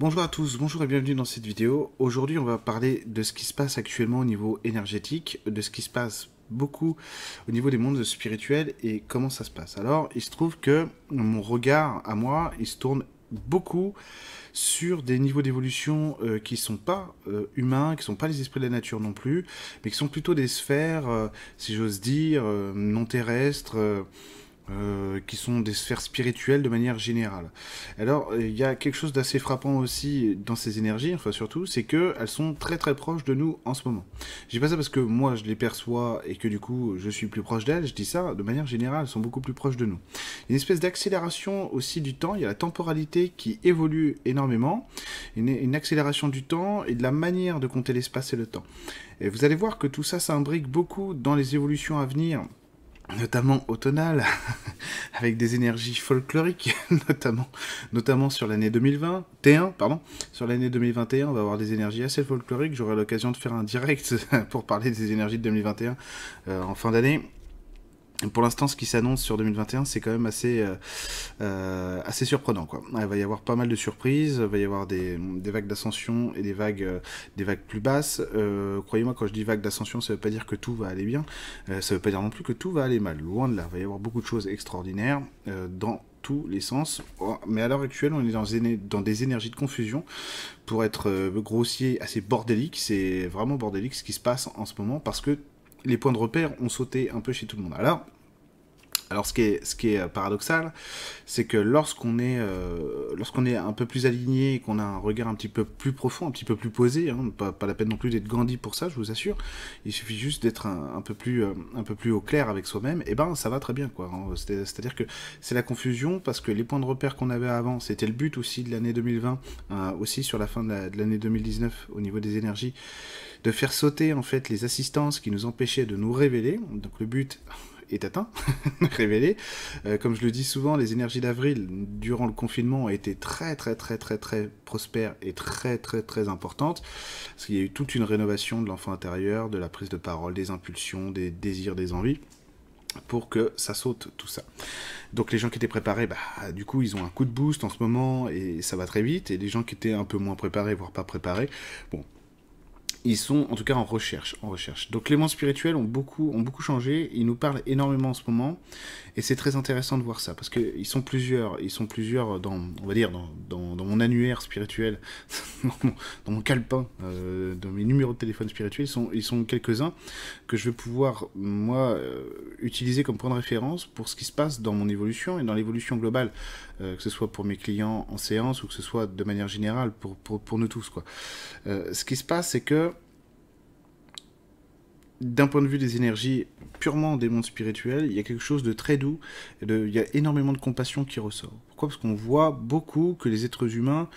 Bonjour à tous, bonjour et bienvenue dans cette vidéo. Aujourd'hui on va parler de ce qui se passe actuellement au niveau énergétique, de ce qui se passe beaucoup au niveau des mondes spirituels et comment ça se passe. Alors il se trouve que mon regard à moi, il se tourne beaucoup sur des niveaux d'évolution euh, qui sont pas euh, humains, qui sont pas les esprits de la nature non plus, mais qui sont plutôt des sphères, euh, si j'ose dire, non terrestres, euh, qui sont des sphères spirituelles de manière générale. Alors, il y a quelque chose d'assez frappant aussi dans ces énergies, enfin surtout, c'est qu'elles sont très très proches de nous en ce moment. Je dis pas ça parce que moi je les perçois et que du coup je suis plus proche d'elles, je dis ça de manière générale, elles sont beaucoup plus proches de nous. Une espèce d'accélération aussi du temps, il y a la temporalité qui évolue énormément, une, une accélération du temps et de la manière de compter l'espace et le temps. Et vous allez voir que tout ça s'imbrique beaucoup dans les évolutions à venir notamment automnale, avec des énergies folkloriques, notamment, notamment sur l'année 2021, pardon, sur l'année 2021, on va avoir des énergies assez folkloriques. J'aurai l'occasion de faire un direct pour parler des énergies de 2021 euh, en fin d'année. Pour l'instant, ce qui s'annonce sur 2021, c'est quand même assez, euh, euh, assez surprenant. Il va y avoir pas mal de surprises, il va y avoir des, des vagues d'ascension et des vagues, euh, des vagues plus basses. Croyez-moi, quand je dis vagues d'ascension, ça ne veut pas dire que tout va aller bien, ça ne veut pas dire non plus que tout va aller mal. Loin de là, il va y avoir beaucoup de choses extraordinaires dans tous les sens. Oh, mais à l'heure actuelle, on est dans, dans des énergies de confusion. Pour être grossier, assez bordélique, c'est vraiment bordélique ce qui se passe en ce moment parce que les points de repère ont sauté un peu chez tout le monde. Alors, alors ce qui est, euh, paradoxal, c'est que lorsqu'on est, euh, lorsqu'on est un peu plus aligné, qu'on a un regard un petit peu plus profond, un petit peu plus posé, hein, pas, la peine non plus d'être Gandhi pour ça, je vous assure, il suffit juste d'être un, peu plus, euh, un peu plus au clair avec soi-même, et ben ça va très bien quoi. Hein. C'est-à-dire que c'est la confusion parce que les points de repère qu'on avait avant, c'était le but aussi de l'année 2020, aussi sur la fin de l'année 2019 au niveau des énergies, de faire sauter en fait les assistances qui nous empêchaient de nous révéler. Donc le but est atteint, révélé. Euh, comme je le dis souvent, les énergies d'avril durant le confinement ont été très très très très très prospères et très très très importantes. Parce qu'il y a eu toute une rénovation de l'enfant intérieur, de la prise de parole, des impulsions, des désirs, des envies pour que ça saute tout ça. Donc les gens qui étaient préparés, bah, du coup, ils ont un coup de boost en ce moment et ça va très vite. Et les gens qui étaient un peu moins préparés, voire pas préparés, bon, ils sont en tout cas en recherche, en recherche. Donc les mondes spirituels ont beaucoup, ont beaucoup changé, ils nous parlent énormément en ce moment, et c'est très intéressant de voir ça, parce qu'ils sont plusieurs, ils sont plusieurs dans, on va dire, dans, dans, mon annuaire spirituel, dans, mon, calepin, euh, dans mes numéros de téléphone spirituels, ils sont, ils sont quelques-uns que je vais pouvoir, moi, euh, utiliser comme point de référence pour ce qui se passe dans mon évolution et dans l'évolution globale, euh, que ce soit pour mes clients en séance ou que ce soit de manière générale pour, pour, pour nous tous. Quoi. ce qui se passe, c'est que d'un point de vue des énergies purement des mondes spirituels, il y a quelque chose de très doux, il y a énormément de compassion qui ressort. Pourquoi? Parce qu'on voit beaucoup que les êtres humains,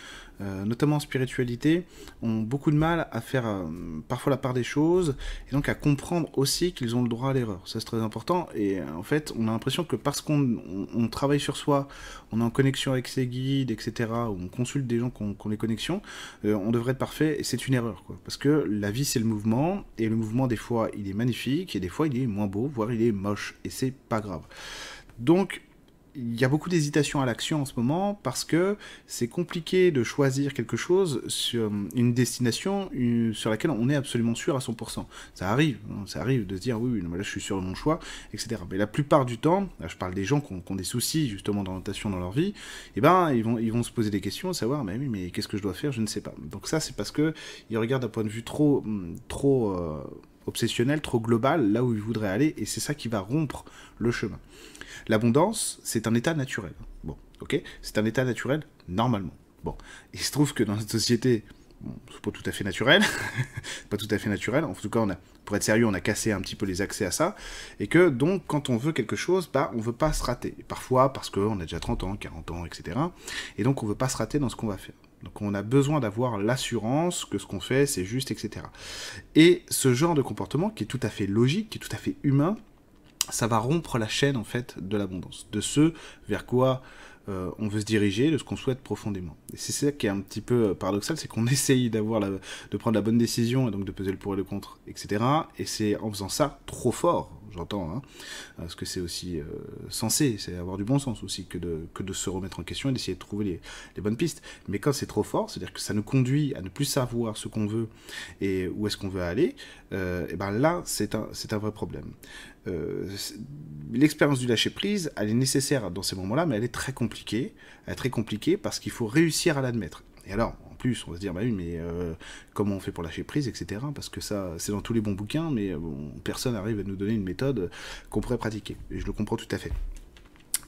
euh, notamment en spiritualité, ont beaucoup de mal à faire euh, parfois la part des choses, et donc à comprendre aussi qu'ils ont le droit à l'erreur. Ça c'est très important, et euh, en fait on a l'impression que parce qu'on travaille sur soi, on est en connexion avec ses guides, etc., ou on consulte des gens qui ont, les connexions, on devrait être parfait, et c'est une erreur. Parce que la vie c'est le mouvement, et le mouvement des fois il est magnifique, et des fois il est moins beau, voire il est moche, et c'est pas grave. Donc il y a beaucoup d'hésitation à l'action en ce moment parce que c'est compliqué de choisir quelque chose sur une destination sur laquelle on est absolument sûr à 100%. Ça arrive, hein, ça arrive de se dire oui, là je suis sûr de mon choix, etc. Mais la plupart du temps, là, je parle des gens qui ont, des soucis justement d'orientation dans leur vie, et eh ben ils vont, ils vont se poser des questions, savoir mais mais qu'est-ce que je dois faire, je ne sais pas. Donc ça c'est parce que ils regardent d'un point de vue trop, trop euh, obsessionnel, trop global, là où ils voudraient aller, et c'est ça qui va rompre le chemin. L'abondance, c'est un état naturel. Bon, ok C'est un état naturel normalement. Bon, il se trouve que dans notre société, bon, c'est pas tout à fait naturel, pas tout à fait naturel, en tout cas, on a, pour être sérieux, on a cassé un petit peu les accès à ça, et que donc, quand on veut quelque chose, bah, on veut pas se rater. Parfois, parce qu'on a déjà 30 ans, 40 ans, etc. Et donc, on veut pas se rater dans ce qu'on va faire. Donc on a besoin d'avoir l'assurance que ce qu'on fait, c'est juste, etc. Et ce genre de comportement, qui est tout à fait logique, qui est tout à fait humain, ça va rompre la chaîne en fait de l'abondance, de ce vers quoi euh, on veut se diriger, de ce qu'on souhaite profondément. Et c'est ça qui est un petit peu euh, paradoxal, c'est qu'on essaye de prendre la bonne décision et donc de peser le pour et le contre, etc. Et c'est en faisant ça trop fort, j'entends, hein, parce que c'est aussi euh, censé, c'est avoir du bon sens aussi que de, que de se remettre en question et d'essayer de trouver les, bonnes pistes. Mais quand c'est trop fort, c'est-à-dire que ça nous conduit à ne plus savoir ce qu'on veut et où est-ce qu'on veut aller, euh, et ben là, c'est un, un vrai problème. Euh, l'expérience du lâcher prise, elle est nécessaire dans ces moments-là, mais elle est très compliquée. Elle est très compliquée parce qu'il faut réussir à l'admettre. Et alors, plus, on va se dire, bah oui, mais euh, comment on fait pour lâcher prise, etc. Parce que ça, c'est dans tous les bons bouquins, mais bon, personne n'arrive à nous donner une méthode qu'on pourrait pratiquer. Et je le comprends tout à fait.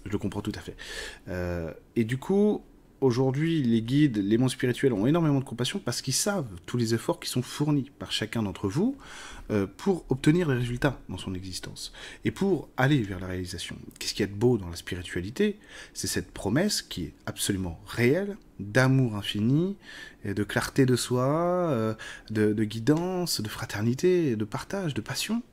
Je le comprends tout à fait. Euh, et du coup, aujourd'hui, les guides, les mondes spirituels ont énormément de compassion parce qu'ils savent tous les efforts qui sont fournis par chacun d'entre vous euh, pour obtenir des résultats dans son existence et pour aller vers la réalisation. Qu'est-ce qu'il y a de beau dans la spiritualité? C'est cette promesse qui est absolument réelle d'amour infini, de clarté de soi, euh, de, de guidance, de fraternité, de partage, de passion.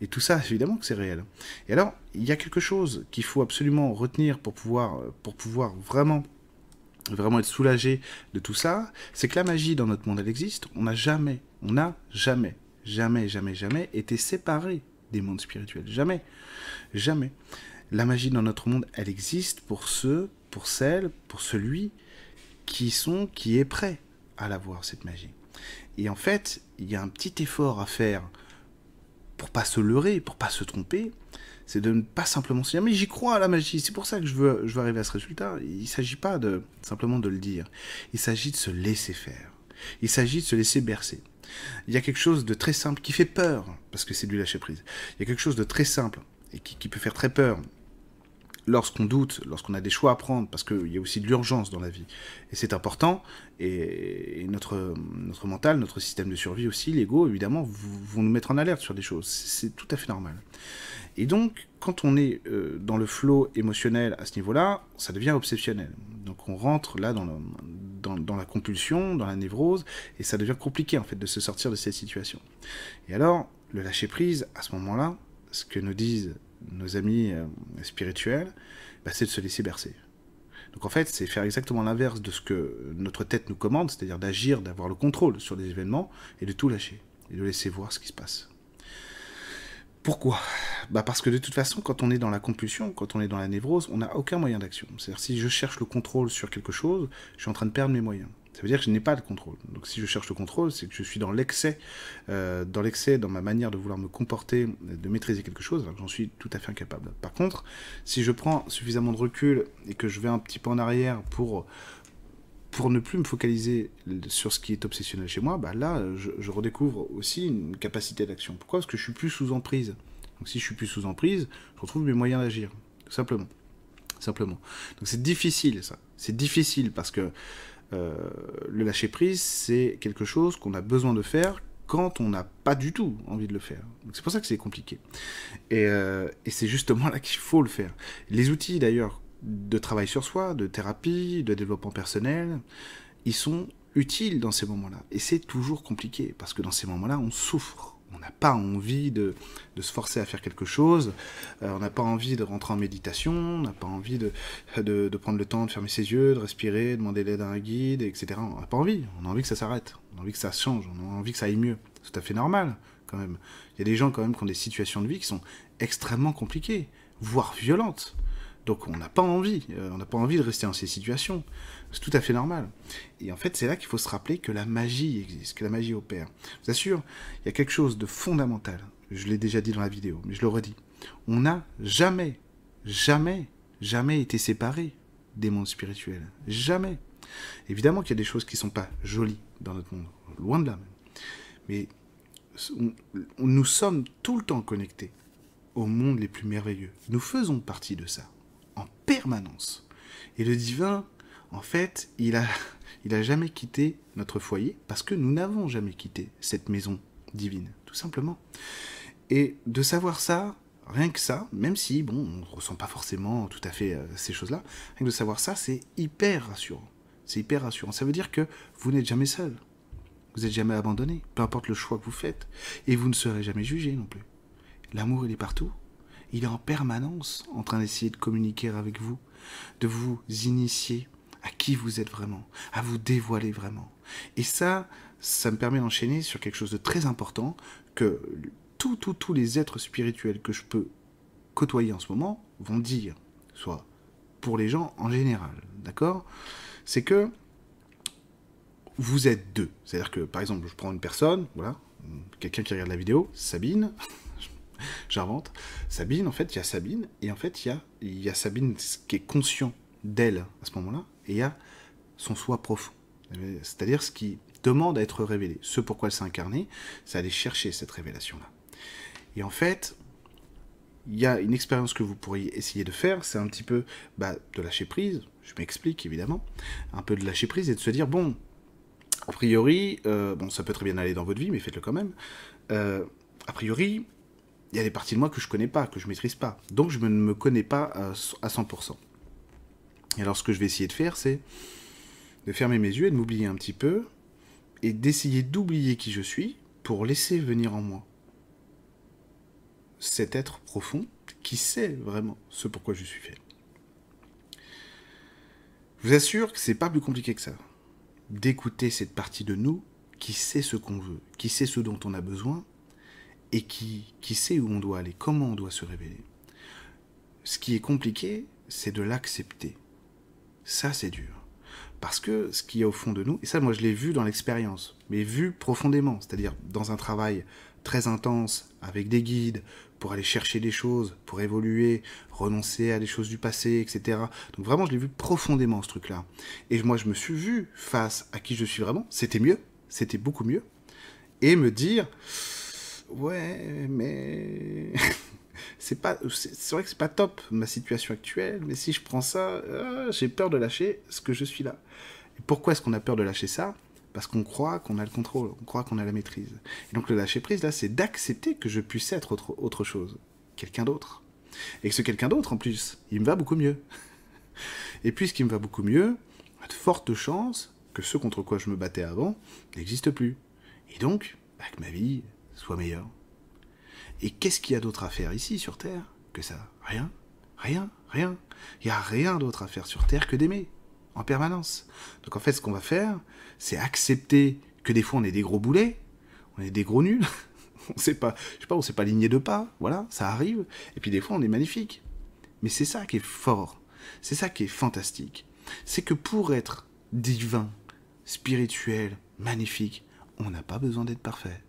Et tout ça, évidemment que c'est réel. Et alors, il y a quelque chose qu'il faut absolument retenir pour pouvoir, pour pouvoir vraiment vraiment être soulagé de tout ça, c'est que la magie dans notre monde, elle existe. On n'a jamais, on n'a jamais, jamais, jamais, jamais été séparé des mondes spirituels. Jamais. Jamais. La magie dans notre monde, elle existe pour ceux, pour celles, pour celui qui sont, qui est prêt à la voir, cette magie. Et en fait, il y a un petit effort à faire pour pas se leurrer, pour pas se tromper, c'est de ne pas simplement se dire mais j'y crois à la magie, c'est pour ça que je veux, je veux arriver à ce résultat. Il ne s'agit pas simplement de le dire, il s'agit de se laisser faire, il s'agit de se laisser bercer. Il y a quelque chose de très simple qui fait peur, parce que c'est du lâcher prise. Il y a quelque chose de très simple et qui, qui peut faire très peur lorsqu'on doute, lorsqu'on a des choix à prendre, parce qu'il y a aussi de l'urgence dans la vie. Et c'est important, et, notre, notre mental, notre système de survie aussi, l'ego, évidemment, vont nous mettre en alerte sur des choses. C'est tout à fait normal. Et donc, quand on est euh, dans le flot émotionnel à ce niveau-là, ça devient obsessionnel. Donc on rentre là dans, dans, la compulsion, dans la névrose, et ça devient compliqué en fait de se sortir de cette situation. Et alors, le lâcher-prise, à ce moment-là, ce que nous disent nos amis euh, spirituels, bah, c'est de se laisser bercer. Donc en fait, c'est faire exactement l'inverse de ce que notre tête nous commande, c'est-à-dire d'agir, d'avoir le contrôle sur des événements, et de tout lâcher, et de laisser voir ce qui se passe. Pourquoi? Bah Parce que de toute façon, quand on est dans la compulsion, quand on est dans la névrose, on n'a aucun moyen d'action. C'est-à-dire si je cherche le contrôle sur quelque chose, je suis en train de perdre mes moyens. Ça veut dire que je n'ai pas de contrôle. Donc si je cherche le contrôle, c'est que je suis dans l'excès, euh, dans l'excès, dans ma manière de vouloir me comporter, de maîtriser quelque chose, alors que j'en suis tout à fait incapable. Par contre, si je prends suffisamment de recul et que je vais un petit peu en arrière pour pour ne plus me focaliser sur ce qui est obsessionnel chez moi, bah là, je, redécouvre aussi une capacité d'action. Pourquoi? Parce que je suis plus sous emprise. Donc si je suis plus sous emprise, je retrouve mes moyens d'agir, simplement. Simplement. Donc c'est difficile ça. C'est difficile parce que euh, le lâcher prise, c'est quelque chose qu'on a besoin de faire quand on n'a pas du tout envie de le faire. C'est pour ça que c'est compliqué. Et, euh, et c'est justement là qu'il faut le faire. Les outils d'ailleurs de travail sur soi, de thérapie, de développement personnel, ils sont utiles dans ces moments-là. Et c'est toujours compliqué, parce que dans ces moments-là, on souffre. On n'a pas envie de, se forcer à faire quelque chose, euh, on n'a pas envie de rentrer en méditation, on n'a pas envie de, de, prendre le temps de fermer ses yeux, de respirer, de demander l'aide à un guide, etc. On n'a pas envie, on a envie que ça s'arrête, on a envie que ça change, on a envie que ça aille mieux. C'est tout à fait normal, quand même. Il y a des gens, quand même, qui ont des situations de vie qui sont extrêmement compliquées, voire violentes. Donc on n'a pas envie, euh, on n'a pas envie de rester dans ces situations. C'est tout à fait normal. Et en fait, c'est là qu'il faut se rappeler que la magie existe, que la magie opère. Je vous assure, il y a quelque chose de fondamental. Je l'ai déjà dit dans la vidéo, mais je le redis. On n'a jamais, jamais, jamais été séparés des mondes spirituels. Jamais. Évidemment qu'il y a des choses qui ne sont pas jolies dans notre monde, loin de là. Mais nous sommes tout le temps connectés au monde les plus merveilleux. Nous faisons partie de ça permanence. Et le divin, en fait, il a, il a jamais quitté notre foyer parce que nous n'avons jamais quitté cette maison divine, tout simplement. Et de savoir ça, rien que ça, même si, bon, on ne ressent pas forcément tout à fait euh, ces choses-là, rien que de savoir ça, c'est hyper rassurant. C'est hyper rassurant. Ça veut dire que vous n'êtes jamais seul. Vous n'êtes jamais abandonné, peu importe le choix que vous faites. Et vous ne serez jamais jugé non plus. L'amour, il est partout il est en permanence en train d'essayer de communiquer avec vous, de vous initier à qui vous êtes vraiment, à vous dévoiler vraiment. Et ça, ça me permet d'enchaîner sur quelque chose de très important que tous, tous, tous les êtres spirituels que je peux côtoyer en ce moment vont dire, soit pour les gens en général, d'accord? C'est que vous êtes deux. C'est-à-dire que, par exemple, je prends une personne, voilà, quelqu'un qui regarde la vidéo, Sabine, j'invente, Sabine, en fait, il y a Sabine, et en fait, il y a, y a Sabine qui est conscient d'elle à ce moment-là, et il y a son soi profond. C'est-à-dire ce qui demande à être révélé. Ce pourquoi elle s'est incarnée, c'est aller chercher cette révélation-là. Et en fait, il y a une expérience que vous pourriez essayer de faire, c'est un petit peu bah, de lâcher prise, je m'explique évidemment, un peu de lâcher prise et de se dire, bon, a priori, euh, bon, ça peut très bien aller dans votre vie, mais faites-le quand même, euh, a priori, il y a des parties de moi que je connais pas, que je maîtrise pas, donc je ne me connais pas à 100%. Et alors ce que je vais essayer de faire, c'est de fermer mes yeux et de m'oublier un petit peu, et d'essayer d'oublier qui je suis pour laisser venir en moi cet être profond qui sait vraiment ce pourquoi je suis fait. Je vous assure que c'est pas plus compliqué que ça. D'écouter cette partie de nous qui sait ce qu'on veut, qui sait ce dont on a besoin et qui, qui sait où on doit aller, comment on doit se révéler. Ce qui est compliqué, c'est de l'accepter. Ça, c'est dur. Parce que ce qu'il y a au fond de nous, et ça moi je l'ai vu dans l'expérience, mais vu profondément, c'est-à-dire dans un travail très intense, avec des guides, pour aller chercher des choses, pour évoluer, renoncer à des choses du passé, etc. Donc vraiment je l'ai vu profondément ce truc-là. Et moi je me suis vu face à qui je suis vraiment, c'était mieux, c'était beaucoup mieux, et me dire, ouais, mais... c'est pas c'est vrai que c'est pas top ma situation actuelle mais si je prends ça ah, j'ai peur de lâcher ce que je suis là. Et pourquoi est-ce qu'on a peur de lâcher ça? Parce qu'on croit qu'on a le contrôle on croit qu'on a la maîtrise. Et donc le lâcher prise là c'est d'accepter que je puisse être autre, autre chose quelqu'un d'autre. Et que ce quelqu'un d'autre en plus il me va beaucoup mieux. Et puisqu'il me va beaucoup mieux il y a de fortes chances que ce contre quoi je me battais avant n'existe plus. Et donc bah, que ma vie soit meilleure et qu'est-ce qu'il y a d'autre à faire ici sur Terre que ça? Rien, rien, rien. Il n'y a rien d'autre à faire sur Terre que d'aimer, en permanence. Donc en fait, ce qu'on va faire, c'est accepter que des fois on est des gros boulets, on est des gros nuls, on sait pas, je sais pas, on sait pas ligner de pas, voilà, ça arrive. Et puis des fois on est magnifique. Mais c'est ça qui est fort, c'est ça qui est fantastique. C'est que pour être divin, spirituel, magnifique, on n'a pas besoin d'être parfait.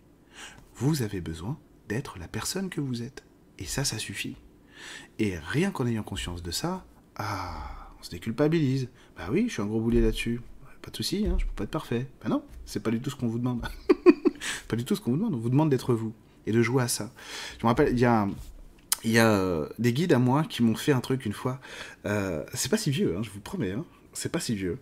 Vous avez besoin d'être la personne que vous êtes. Et ça, ça suffit. Et rien qu'en ayant conscience de ça, ah, on se déculpabilise. Bah oui, je suis un gros boulet là-dessus. Pas de souci, hein, je peux pas être parfait. Bah non, c'est pas du tout ce qu'on vous demande. pas du tout ce qu'on vous demande. On vous demande d'être vous et de jouer à ça. Je me rappelle, il y a euh, des guides à moi qui m'ont fait un truc une fois. Euh, c'est pas si vieux, hein, je vous promets. Hein, c'est pas si vieux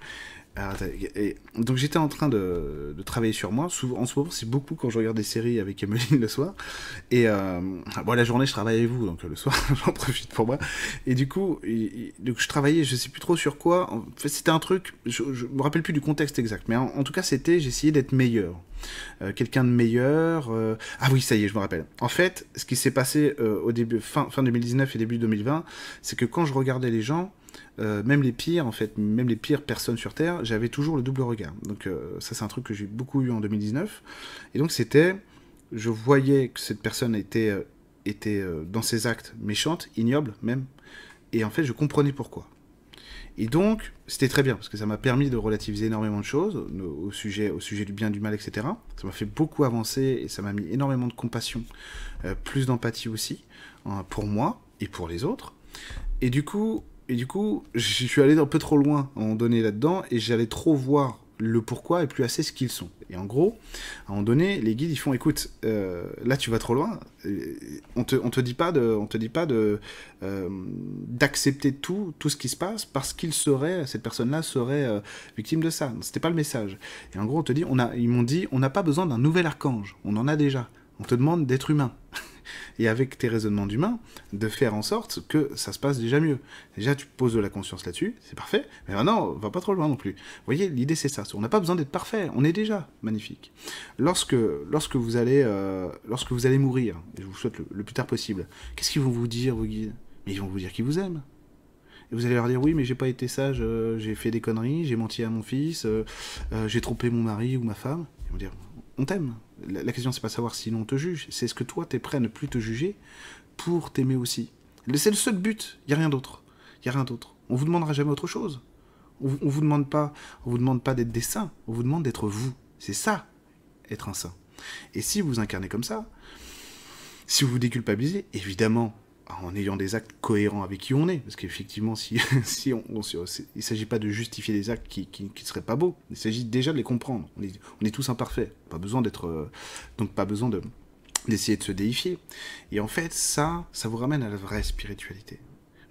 donc j'étais en train de, travailler sur moi. En ce moment, c'est beaucoup quand je regarde des séries avec Emeline le soir. Et euh, bon, la journée, je travaille avec vous, donc le soir, j'en profite pour moi. Et du coup, je travaillais, je sais plus trop sur quoi. En fait, c'était un truc, je, je, me rappelle plus du contexte exact, mais en, tout cas, c'était j'essayais d'être meilleur. Euh, quelqu'un de meilleur. Euh, ah oui, ça y est, je me rappelle. En fait, ce qui s'est passé euh, au début, fin, fin 2019 et début 2020, c'est que quand je regardais les gens, euh, même les pires, en fait, même les pires personnes sur Terre, j'avais toujours le double regard. Donc euh, ça, c'est un truc que j'ai beaucoup eu en 2019. Et donc c'était, je voyais que cette personne était, euh, était dans ses actes méchante, ignoble même, et en fait, je comprenais pourquoi. Et donc, c'était très bien, parce que ça m'a permis de relativiser énormément de choses au sujet, au sujet du bien, du mal, etc. Ça m'a fait beaucoup avancer, et ça m'a mis énormément de compassion, plus d'empathie aussi, hein, pour moi et pour les autres. Et du coup, et du coup, je suis allé un peu trop loin à un moment donné là-dedans, et j'allais trop voir le pourquoi et plus assez ce qu'ils sont. Et en gros, à un moment donné, les guides ils font écoute, euh, là tu vas trop loin. On te on te dit pas de on te dit pas de euh, d'accepter tout tout ce qui se passe parce qu'il serait cette personne-là serait euh, victime de ça. C'était pas le message. Et en gros, on te dit on a ils m'ont dit on n'a pas besoin d'un nouvel archange. On en a déjà. On te demande d'être humain. et avec tes raisonnements d'humain, de faire en sorte que ça se passe déjà mieux. Déjà, tu poses de la conscience là-dessus, c'est parfait, mais maintenant, va pas trop loin non plus. Vous voyez, l'idée c'est ça, on n'a pas besoin d'être parfait, on est déjà magnifique. Lorsque, lorsque, vous, allez, euh, lorsque vous allez mourir, et je vous souhaite le, plus tard possible, qu'est-ce qu'ils vont vous dire, vos guides? Mais ils vont vous dire qu'ils vous aiment. Et vous allez leur dire oui, mais j'ai pas été sage, euh, j'ai fait des conneries, j'ai menti à mon fils, euh, j'ai trompé mon mari ou ma femme. Ils vont dire on t'aime, La, question, c'est pas savoir si l'on te juge, c'est est-ce que toi, tu es prêt à ne plus te juger pour t'aimer aussi? C'est le seul but, il n'y a rien d'autre. Il y a rien d'autre. On vous demandera jamais autre chose. On, on vous demande pas, pas d'être des saints, on vous demande d'être vous. C'est ça, être un saint. Et si vous incarnez comme ça, si vous vous déculpabilisez, évidemment, en ayant des actes cohérents avec qui on est, parce qu'effectivement, si, si on, il ne s'agit pas de justifier des actes qui ne seraient pas beaux, il s'agit déjà de les comprendre. On est, on est tous imparfaits, pas besoin d'être, euh, donc pas besoin de d'essayer de se déifier. Et en fait, ça, ça vous ramène à la vraie spiritualité.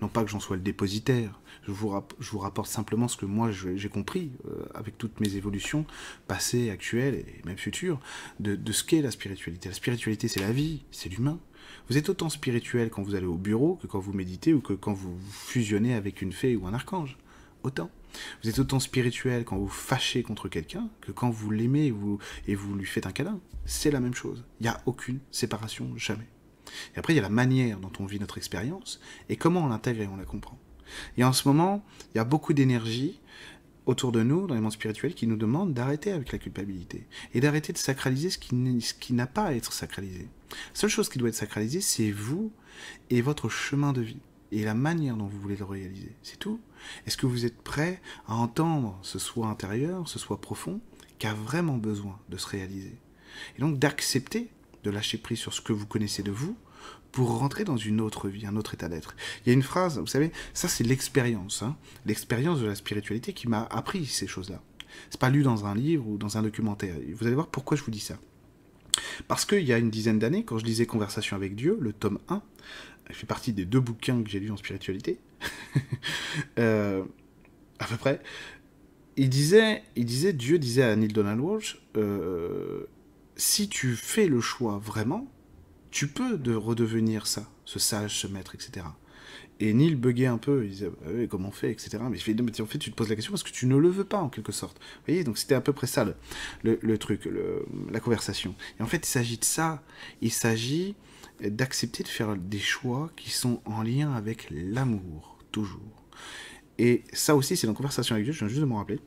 Non pas que j'en sois le dépositaire, je vous, je vous rapporte simplement ce que moi j'ai compris euh, avec toutes mes évolutions passées, actuelles et même futures, de, de ce qu'est la spiritualité. La spiritualité, c'est la vie, c'est l'humain. Vous êtes autant spirituel quand vous allez au bureau que quand vous méditez ou que quand vous fusionnez avec une fée ou un archange. Autant. Vous êtes autant spirituel quand vous fâchez contre quelqu'un que quand vous l'aimez et vous, et vous lui faites un câlin. C'est la même chose. Il n'y a aucune séparation, jamais. Et après, il y a la manière dont on vit notre expérience et comment on l'intègre et on la comprend. Et en ce moment, il y a beaucoup d'énergie autour de nous, dans les mondes spirituels, qui nous demandent d'arrêter avec la culpabilité et d'arrêter de sacraliser ce qui n'a pas à être sacralisé. La seule chose qui doit être sacralisée, c'est vous et votre chemin de vie et la manière dont vous voulez le réaliser. C'est tout. Est-ce que vous êtes prêt à entendre ce soi intérieur, ce soi profond, qui a vraiment besoin de se réaliser? Et donc d'accepter de lâcher prise sur ce que vous connaissez de vous pour rentrer dans une autre vie, un autre état d'être. Il y a une phrase, vous savez, ça c'est l'expérience, hein, l'expérience de la spiritualité qui m'a appris ces choses-là. C'est pas lu dans un livre ou dans un documentaire. Vous allez voir pourquoi je vous dis ça. Parce qu'il y a une dizaine d'années, quand je lisais Conversation avec Dieu, le tome 1, il fait partie des deux bouquins que j'ai lus en spiritualité, euh, à peu près, il disait, il disait, Dieu disait à Neil Donald Walsh, euh, si tu fais le choix vraiment, tu peux de redevenir ça, ce sage, ce maître, etc. Et Neil buguait un peu, il disait Ah oui, comment on fait, etc. Mais je en fait, tu te poses la question parce que tu ne le veux pas, en quelque sorte. Vous voyez, donc c'était à peu près ça le, truc, la conversation. Et en fait, il s'agit de ça. Il s'agit d'accepter de faire des choix qui sont en lien avec l'amour, toujours. Et ça aussi, c'est dans Conversation avec Dieu, je viens juste de m'en rappeler.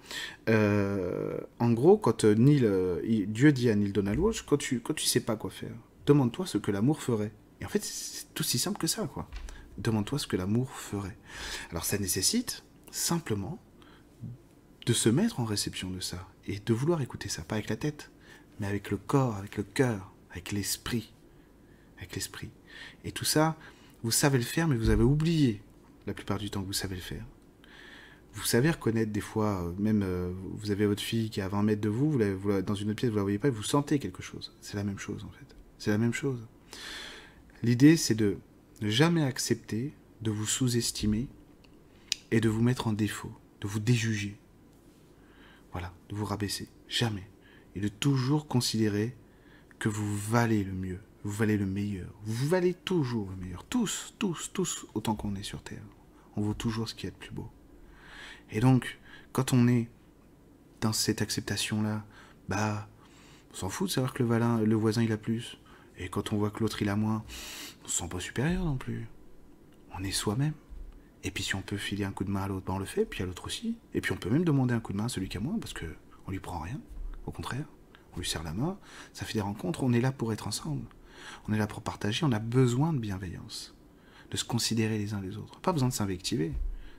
Euh, en gros, quand euh, Neil, euh, Dieu dit à Neil Donald Walsh, quand tu, quand tu sais pas quoi faire, demande-toi ce que l'amour ferait. Et en fait, c'est tout si simple que ça, quoi. Demande-toi ce que l'amour ferait. Alors ça nécessite simplement de se mettre en réception de ça et de vouloir écouter ça, pas avec la tête, mais avec le corps, avec le cœur, avec l'esprit. Avec l'esprit. Et tout ça, vous savez le faire, mais vous avez oublié la plupart du temps que vous savez le faire. Vous savez reconnaître des fois, euh, même euh, vous avez votre fille qui est à 20 mètres de vous, vous, dans une autre pièce, vous la voyez pas, et vous sentez quelque chose. C'est la même chose en fait. C'est la même chose. L'idée, c'est de ne jamais accepter de vous sous-estimer et de vous mettre en défaut, de vous déjuger. Voilà, de vous rabaisser. Jamais. Et de toujours considérer que vous valez le mieux, vous valez le meilleur. Vous valez toujours le meilleur. Tous, tous, tous, autant qu'on est sur Terre. On vaut toujours ce qui est de plus beau. Et donc, quand on est dans cette acceptation-là, bah, on s'en fout de savoir que le, le voisin il a plus. Et quand on voit que l'autre il a moins, on se sent pas supérieur non plus. On est soi-même. Et puis si on peut filer un coup de main à l'autre, ben on le fait, puis à l'autre aussi. Et puis on peut même demander un coup de main à celui qui a moins, parce que on lui prend rien. Au contraire, on lui serre la main, ça fait des rencontres, on est là pour être ensemble. On est là pour partager, on a besoin de bienveillance, de se considérer les uns les autres. Pas besoin de s'invectiver,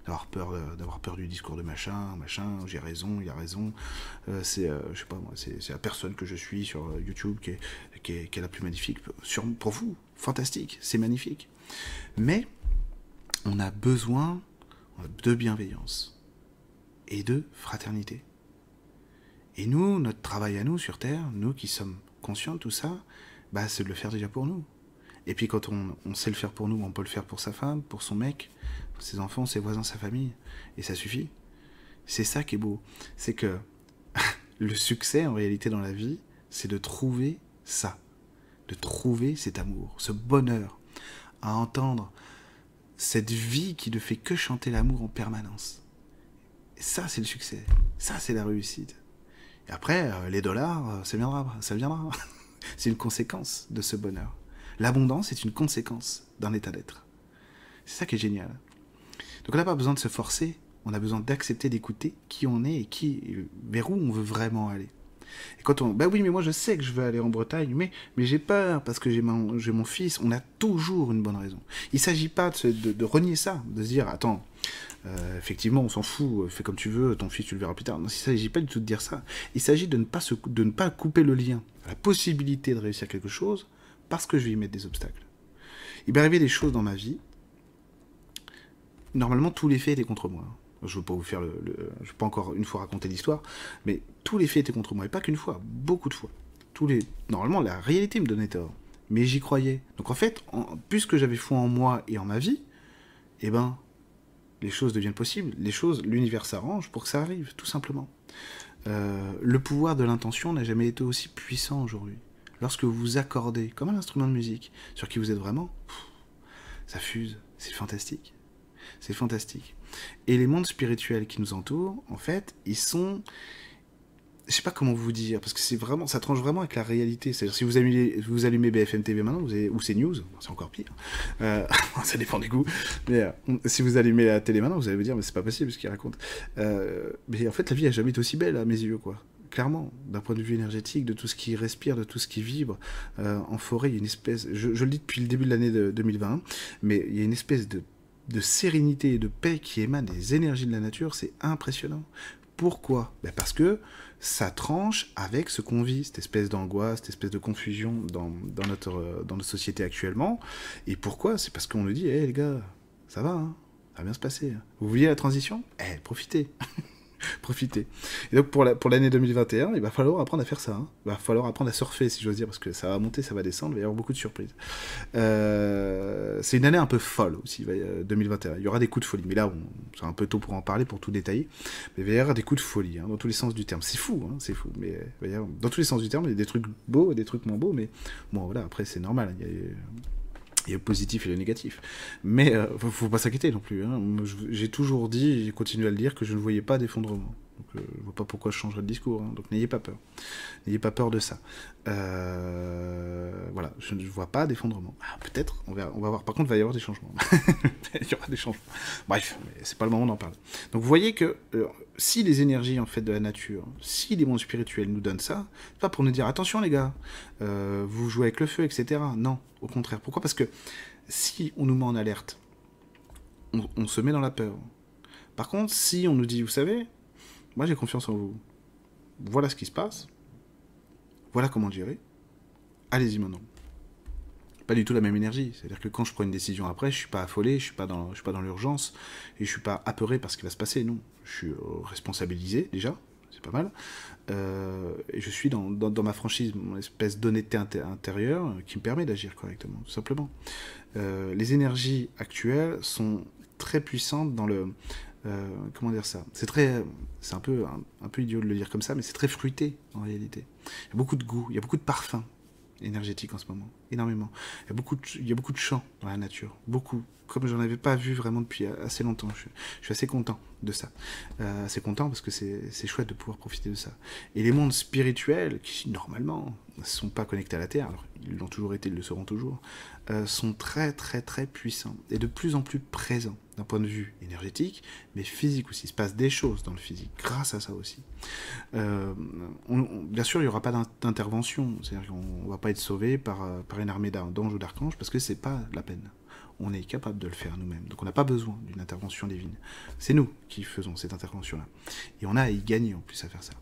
d'avoir peur, euh, d'avoir peur du discours de machin, machin, j'ai raison, il a raison. Euh, c'est, euh, je sais pas moi, c'est, la personne que je suis sur euh, YouTube qui est, qui est, la plus magnifique. Sur, pour vous, fantastique, c'est magnifique. Mais on a besoin de bienveillance et de fraternité. Et nous, notre travail à nous sur Terre, nous qui sommes conscients de tout ça, bah, c'est de le faire déjà pour nous. Et puis quand on, on sait le faire pour nous, on peut le faire pour sa femme, pour son mec, ses enfants, ses voisins, sa famille. Et ça suffit. C'est ça qui est beau. C'est que le succès, en réalité, dans la vie, c'est de trouver ça. De trouver cet amour, ce bonheur à entendre cette vie qui ne fait que chanter l'amour en permanence. Et ça, c'est le succès. Ça, c'est la réussite. Et après, euh, les dollars, euh, ça viendra. Ça viendra. c'est une conséquence de ce bonheur. L'abondance est une conséquence d'un état d'être. C'est ça qui est génial. Donc on n'a pas besoin de se forcer, on a besoin d'accepter d'écouter qui on est et qui, vers où on veut vraiment aller. Et quand on, bah oui, mais moi je sais que je veux aller en Bretagne, mais, mais j'ai peur parce que j'ai mon, j'ai mon fils. On a toujours une bonne raison. Il ne s'agit pas de, renier ça, de se dire, attends, euh, effectivement, on s'en fout, fais comme tu veux, ton fils tu le verras plus tard. Non, il ne s'agit pas du tout de dire ça. Il s'agit de ne pas se, de ne pas couper le lien, la possibilité de réussir quelque chose, parce que je vais y mettre des obstacles. Il m'est arrivé des choses dans ma vie. Normalement, tous les faits étaient contre moi. Je ne veux pas vous faire le, je veux pas encore une fois raconter l'histoire, mais tous les faits étaient contre moi et pas qu'une fois, beaucoup de fois. Tous les, normalement, la réalité me donnait tort, mais j'y croyais. Donc en fait, puisque j'avais foi en moi et en ma vie, eh ben, les choses deviennent possibles. Les choses, l'univers s'arrange pour que ça arrive, tout simplement. Euh, le pouvoir de l'intention n'a jamais été aussi puissant aujourd'hui. Lorsque vous vous accordez, comme un instrument de musique, sur qui vous êtes vraiment, ça fuse, c'est fantastique. C'est fantastique. Et les mondes spirituels qui nous entourent, en fait, ils sont je sais pas comment vous dire, parce que c'est vraiment, ça tranche vraiment avec la réalité. C'est-à-dire, si vous allumez, vous allumez BFM TV maintenant, ou News, c'est encore pire. Euh, ça dépend du goût. Mais euh, si vous allumez la télé maintenant, vous allez vous dire, mais c'est pas possible ce qu'il raconte. Euh, mais en fait, la vie a jamais été aussi belle à mes yeux, quoi. Clairement, d'un point de vue énergétique, de tout ce qui respire, de tout ce qui vibre. en forêt, il y a une espèce, je, le dis depuis le début de l'année de 2020, mais il y a une espèce de de sérénité et de paix qui émane des énergies de la nature, c'est impressionnant. Pourquoi? Ben Parce que ça tranche avec ce qu'on vit, cette espèce d'angoisse, cette espèce de confusion dans, notre, dans notre société actuellement. Et pourquoi? C'est parce qu'on nous dit, hé les gars, ça va, hein, ça va bien se passer. Vous voyez la transition? Eh, profitez profiter. Et donc pour l'année pour 2021, il va falloir apprendre à faire ça. Hein. Il va falloir apprendre à surfer, si j'ose dire, parce que ça va monter, ça va descendre, il va y avoir beaucoup de surprises. Euh, c'est une année un peu folle aussi, 2021. Il y aura des coups de folie, mais là, c'est un peu tôt pour en parler, pour tout détailler. Mais il va y avoir des coups de folie, hein, dans tous les sens du terme. C'est fou, hein, c'est fou. Mais dans tous les sens du terme, il y a des trucs beaux et des trucs moins beaux, mais bon, voilà, après, c'est normal. Il y a, il y a le positif et le négatif. Mais euh, faut, pas s'inquiéter non plus. Hein. J'ai toujours dit, et j'ai continué à le dire, que je ne voyais pas d'effondrement. Donc, euh, je vois pas pourquoi je changerais de discours. Hein. Donc n'ayez pas peur. N'ayez pas peur de ça. Euh, voilà, je ne vois pas d'effondrement. Ah, peut-être, on, on va voir. Par contre, il va y avoir des changements. il y aura des changements. Bref, c'est pas le moment d'en parler. Donc vous voyez que euh, si les énergies en fait de la nature, si les mondes spirituels nous donnent ça, c'est pas pour nous dire attention les gars, vous jouez avec le feu, etc. Non, au contraire. Pourquoi? Parce que si on nous met en alerte, on se met dans la peur. Par contre, si on nous dit, vous savez, moi, j'ai confiance en vous. Voilà ce qui se passe. Voilà comment gérer. Allez-y maintenant. Pas du tout la même énergie. C'est-à-dire que quand je prends une décision après, je suis pas affolé, je suis pas dans, je suis pas dans l'urgence et je suis pas apeuré par ce qui va se passer. Non, je suis euh, responsabilisé déjà, c'est pas mal. Euh, et je suis dans, ma franchise, mon espèce d'honnêteté intérieure qui me permet d'agir correctement, tout simplement. Euh, les énergies actuelles sont très puissantes dans le, euh, comment dire ça? C'est très, c'est un peu, un, peu idiot de le dire comme ça, mais c'est très fruité en réalité. Il y a beaucoup de goût, il y a beaucoup de parfums énergétiques en ce moment, énormément. Il y a beaucoup de, il y a beaucoup de chants dans la nature, beaucoup. Comme j'en avais pas vu vraiment depuis assez longtemps, je, suis assez content de ça. Euh, assez content parce que c'est chouette de pouvoir profiter de ça. Et les mondes spirituels, qui normalement sont pas connectés à la Terre, alors ils l'ont toujours été, ils le seront toujours, euh, sont très très très puissants et de plus en plus présents d'un point de vue énergétique, mais physique aussi. Il se passe des choses dans le physique grâce à ça aussi. Euh, bien sûr, il n'y aura pas d'intervention, c'est-à-dire qu'on ne va pas être sauvé par, euh, par une armée d'anges ou d'archanges parce que c'est pas la peine. On est capable de le faire nous-mêmes, donc on n'a pas besoin d'une intervention divine. C'est nous qui faisons cette intervention-là, et on a à y gagner en plus à faire ça.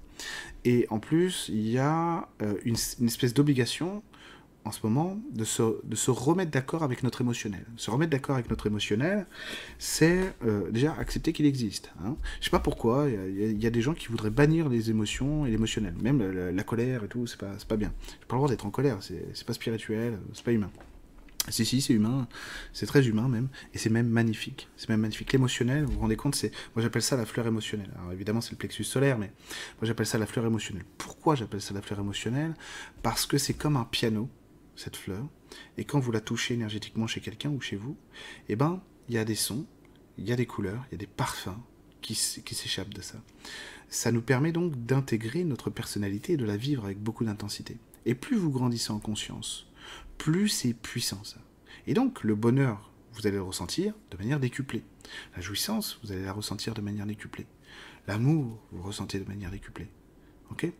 Et en plus, il y a une, une espèce d'obligation en ce moment de se, de se remettre d'accord avec notre émotionnel. Se remettre d'accord avec notre émotionnel, c'est euh, déjà accepter qu'il existe. Hein. Je sais pas pourquoi, il y, a des gens qui voudraient bannir les émotions et l'émotionnel. Même la, colère et tout, c'est pas, pas bien. J'ai pas le droit d'être en colère, c'est pas spirituel, c'est pas humain. Si, si, c'est humain, c'est très humain même, et c'est même magnifique. C'est même magnifique. L'émotionnel, vous vous rendez compte, c'est. Moi j'appelle ça la fleur émotionnelle. Alors évidemment, c'est le plexus solaire, mais moi j'appelle ça la fleur émotionnelle. Pourquoi j'appelle ça la fleur émotionnelle? Parce que c'est comme un piano cette fleur, et quand vous la touchez énergétiquement chez quelqu'un ou chez vous, eh ben, il y a des sons, il y a des couleurs, il y a des parfums qui, qui s'échappent de ça. Ça nous permet donc d'intégrer notre personnalité et de la vivre avec beaucoup d'intensité. Et plus vous grandissez en conscience, plus c'est puissant ça. Et donc, le bonheur, vous allez le ressentir de manière décuplée. La jouissance, vous allez la ressentir de manière décuplée. L'amour, vous ressentez de manière décuplée. Ok?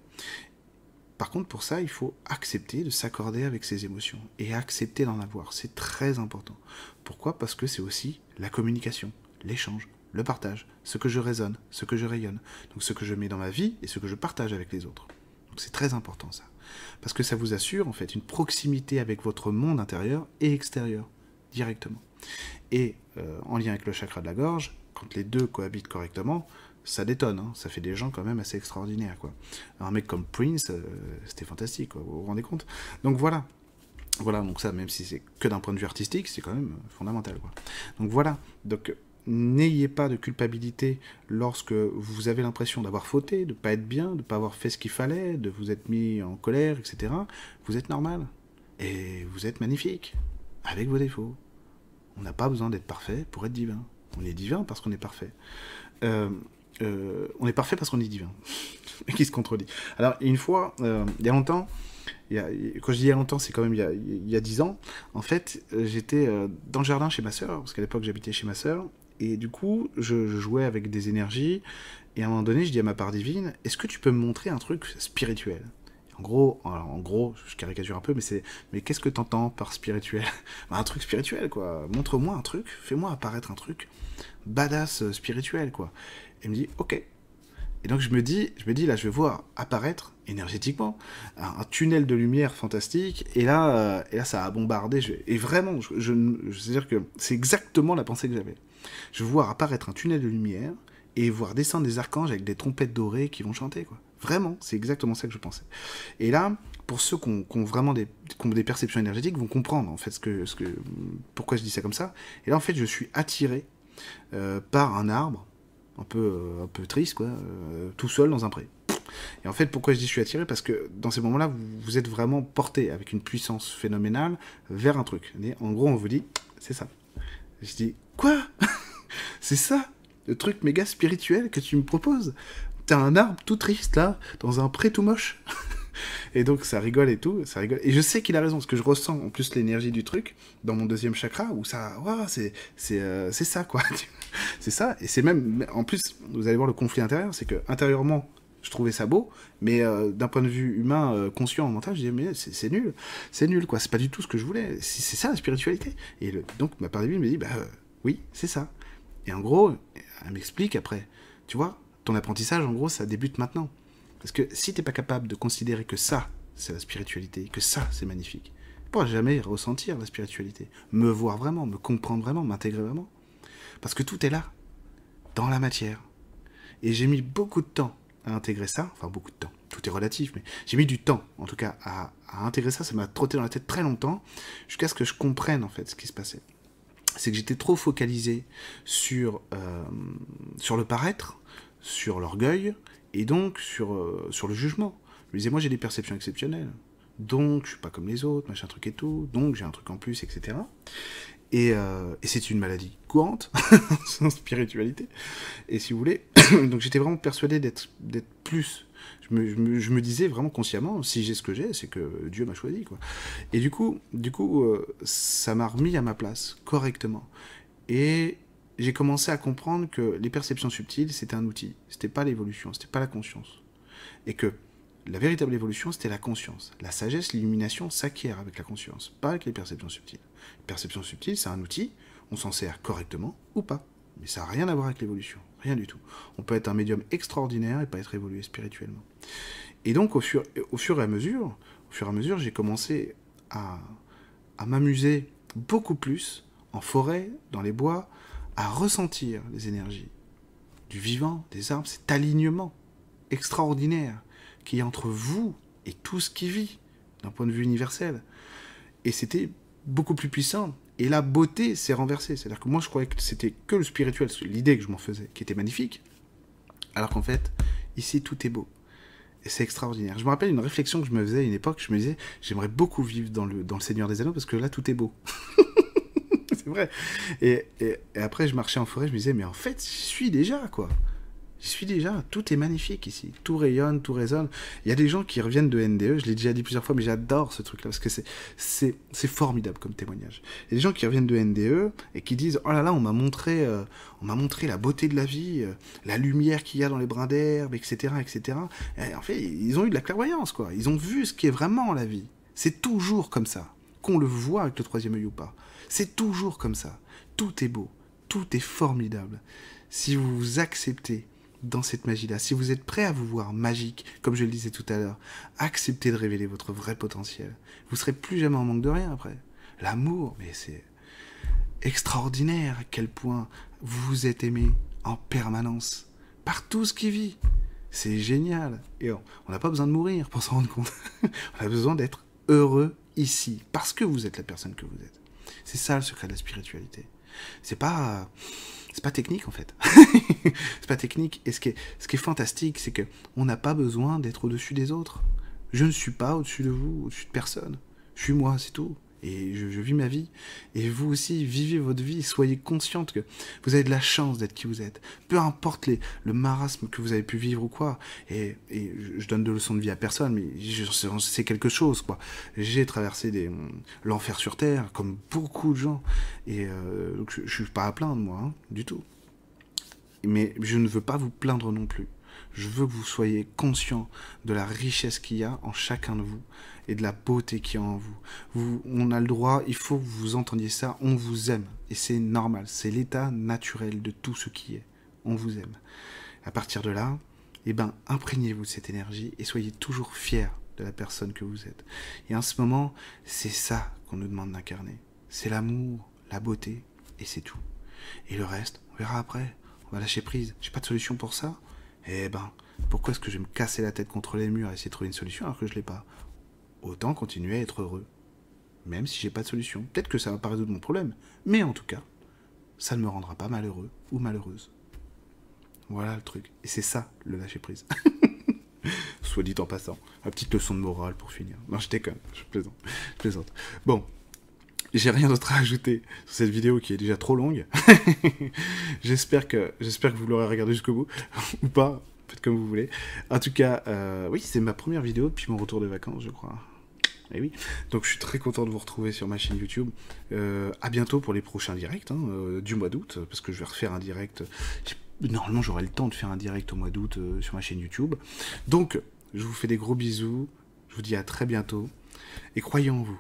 Par contre, pour ça, il faut accepter de s'accorder avec ses émotions et accepter d'en avoir. C'est très important. Pourquoi? Parce que c'est aussi la communication, l'échange, le partage, ce que je raisonne, ce que je rayonne, donc ce que je mets dans ma vie et ce que je partage avec les autres. Donc c'est très important ça. Parce que ça vous assure en fait une proximité avec votre monde intérieur et extérieur, directement. Et euh, en lien avec le chakra de la gorge, quand les deux cohabitent correctement, ça détonne, hein. ça fait des gens quand même assez extraordinaires. Quoi. Un mec comme Prince, euh, c'était fantastique, vous vous rendez compte? Donc voilà, voilà, donc ça, même si c'est que d'un point de vue artistique, c'est quand même fondamental. Quoi. Donc voilà, donc n'ayez pas de culpabilité lorsque vous avez l'impression d'avoir fauté, de ne pas être bien, de ne pas avoir fait ce qu'il fallait, de vous être mis en colère, etc. Vous êtes normal. Et vous êtes magnifique, avec vos défauts. On n'a pas besoin d'être parfait pour être divin. On est divin parce qu'on est parfait. Euh, euh, on est parfait parce qu'on est divin. qui se contredit. Alors, une fois, euh, il y a longtemps, quand je dis il y a longtemps, c'est quand même il y a, dix ans, en fait, j'étais dans le jardin chez ma sœur, parce qu'à l'époque j'habitais chez ma sœur, et du coup, je, jouais avec des énergies, et à un moment donné, je dis à ma part divine, est-ce que tu peux me montrer un truc spirituel? En gros, en gros, je caricature un peu, mais c'est, mais qu'est-ce que t'entends par spirituel? Bah, Un truc spirituel, quoi. Montre-moi un truc, fais-moi apparaître un truc badass spirituel, quoi. Et me dit, ok. Et donc je me dis, je me dis là, je vais voir apparaître énergétiquement un, tunnel de lumière fantastique. Et là, euh, et là, ça a bombardé. et vraiment, je, je, veux dire que c'est exactement la pensée que j'avais. Je vais voir apparaître un tunnel de lumière et voir descendre des archanges avec des trompettes dorées qui vont chanter, quoi. Vraiment, c'est exactement ça que je pensais. Et là, pour ceux qui ont, vraiment des, des, perceptions énergétiques, vont comprendre en fait ce que, ce que, pourquoi je dis ça comme ça. Et là, en fait, je suis attiré euh, par un arbre un peu, euh, un peu triste, quoi, euh, tout seul dans un pré. Et en fait, pourquoi je dis je suis attiré? Parce que dans ces moments-là, vous, êtes vraiment porté avec une puissance phénoménale vers un truc. en gros, on vous dit, c'est ça. Je dis, quoi? C'est ça Le truc méga spirituel que tu me proposes? T'as un arbre tout triste, là, dans un pré tout moche Et donc ça rigole et tout, ça rigole. Et je sais qu'il a raison, parce que je ressens en plus l'énergie du truc dans mon deuxième chakra, où ça, c'est c'est euh, ça quoi. c'est ça, et c'est même, en plus, vous allez voir le conflit intérieur, c'est que intérieurement, je trouvais ça beau, mais euh, d'un point de vue humain, euh, conscient, mental, je disais, mais c'est nul, c'est nul, quoi, c'est pas du tout ce que je voulais, c'est ça la spiritualité. Et donc ma part de vie me dit, bah oui, c'est ça. Et en gros, elle m'explique après, tu vois, ton apprentissage, en gros, ça débute maintenant. Parce que si t'es pas capable de considérer que ça, c'est la spiritualité, que ça, c'est magnifique, tu pourras jamais ressentir la spiritualité, me voir vraiment, me comprendre vraiment, m'intégrer vraiment. Parce que tout est là, dans la matière. Et j'ai mis beaucoup de temps intégrer ça, enfin beaucoup de temps, tout est relatif, mais j'ai mis du temps, en tout cas, à, intégrer ça, ça m'a trotté dans la tête très longtemps, jusqu'à ce que je comprenne, en fait, ce qui se passait. C'est que j'étais trop focalisé sur, euh, sur le paraître, sur l'orgueil, et donc sur, euh, sur le jugement. Je me disais, moi j'ai des perceptions exceptionnelles, donc je suis pas comme les autres, machin truc et tout, donc j'ai un truc en plus, etc. Et, euh, et c'est une maladie courante, sans spiritualité. Et si vous voulez, donc j'étais vraiment persuadé d'être plus. Je me, disais vraiment consciemment, si j'ai ce que j'ai, c'est que Dieu m'a choisi. Et du coup, du coup euh, ça m'a remis à ma place, correctement. Et j'ai commencé à comprendre que les perceptions subtiles, c'était un outil. C'était pas l'évolution, c'était pas la conscience. Et que la véritable évolution, c'était la conscience. La sagesse, l'illumination s'acquiert avec la conscience, pas avec les perceptions subtiles. Les perceptions subtiles, c'est un outil, on s'en sert correctement ou pas. Mais ça n'a rien à voir avec l'évolution, rien du tout. On peut être un médium extraordinaire et pas être évolué spirituellement. Et donc, au fur, et à mesure, au fur et à mesure, j'ai commencé à, à m'amuser beaucoup plus en forêt, dans les bois, à ressentir les énergies du vivant, des arbres, cet alignement extraordinaire qui est entre vous et tout ce qui vit, d'un point de vue universel. Et c'était beaucoup plus puissant. Et la beauté s'est renversée. C'est-à-dire que moi, je croyais que c'était que le spirituel, l'idée que je m'en faisais, qui était magnifique. Alors qu'en fait, ici, tout est beau. Et c'est extraordinaire. Je me rappelle une réflexion que je me faisais à une époque. Je me disais, j'aimerais beaucoup vivre dans le, dans le Seigneur des Anneaux parce que là, tout est beau. c'est vrai. Et, et, après, je marchais en forêt, je me disais, mais en fait, je suis déjà, quoi. J'y suis déjà, tout est magnifique ici, tout rayonne, tout résonne. Il y a des gens qui reviennent de NDE, je l'ai déjà dit plusieurs fois, mais j'adore ce truc-là, parce que c'est formidable comme témoignage. Il y a des gens qui reviennent de NDE et qui disent, oh là là, on m'a montré, euh, montré la beauté de la vie, euh, la lumière qu'il y a dans les brins d'herbe, etc., etc. Et en fait, ils ont eu de la clairvoyance, quoi. Ils ont vu ce qui est vraiment la vie. C'est toujours comme ça, qu'on le voit avec le troisième œil ou pas. C'est toujours comme ça. Tout est beau, tout est formidable. Si vous acceptez dans cette magie-là, si vous êtes prêt à vous voir magique, comme je le disais tout à l'heure, acceptez de révéler votre vrai potentiel. Vous serez plus jamais en manque de rien après. L'amour, mais c'est extraordinaire à quel point vous êtes aimé en permanence par tout ce qui vit. C'est génial. Et on n'a pas besoin de mourir pour s'en rendre compte. on a besoin d'être heureux ici, parce que vous êtes la personne que vous êtes. C'est ça le secret de la spiritualité. C'est pas c'est pas technique en fait. c'est pas technique. Et ce qui est, fantastique, c'est que on n'a pas besoin d'être au-dessus des autres. Je ne suis pas au-dessus de vous, au-dessus de personne. Je suis moi, c'est tout et je, vis ma vie. Et vous aussi, vivez votre vie, soyez consciente que vous avez de la chance d'être qui vous êtes. Peu importe les, le marasme que vous avez pu vivre ou quoi. Et, je donne de leçons de vie à personne, mais c'est quelque chose, quoi. J'ai traversé des, l'enfer sur Terre, comme beaucoup de gens. Et euh, je, ne suis pas à plaindre, moi, hein, du tout. Mais je ne veux pas vous plaindre non plus. Je veux que vous soyez conscient de la richesse qu'il y a en chacun de vous et de la beauté qu'il y a en vous. On a le droit, il faut que vous entendiez ça, on vous aime. Et c'est normal, c'est l'état naturel de tout ce qui est. On vous aime. À partir de là, eh ben, imprégnez-vous de cette énergie et soyez toujours fiers de la personne que vous êtes. Et en ce moment, c'est ça qu'on nous demande d'incarner. C'est l'amour, la beauté, et c'est tout. Et le reste, on verra après. On va lâcher prise. J'ai pas de solution pour ça? Eh ben, pourquoi est-ce que je vais me casser la tête contre les murs et essayer de trouver une solution alors que je l'ai pas? Autant continuer à être heureux. Même si j'ai pas de solution. Peut-être que ça va pas résoudre mon problème, mais en tout cas, ça ne me rendra pas malheureux ou malheureuse. Voilà le truc. Et c'est ça, le lâcher prise. Soit dit en passant. Ma petite leçon de morale pour finir. Non, je déconne, je plaisante. Plaisante. Bon, j'ai rien d'autre à ajouter sur cette vidéo qui est déjà trop longue. j'espère que, j'espère que vous l'aurez regardé jusqu'au bout, ou pas, faites comme vous voulez. En tout cas, euh, oui, c'est ma première vidéo depuis mon retour de vacances, je crois. Et eh oui. Donc je suis très content de vous retrouver sur ma chaîne YouTube. Euh, à bientôt pour les prochains directs hein, euh, du mois d'août, parce que je vais refaire un direct. Normalement, j'aurai le temps de faire un direct au mois d'août sur ma chaîne YouTube. Donc, je vous fais des gros bisous. Je vous dis à très bientôt. Et croyez en vous.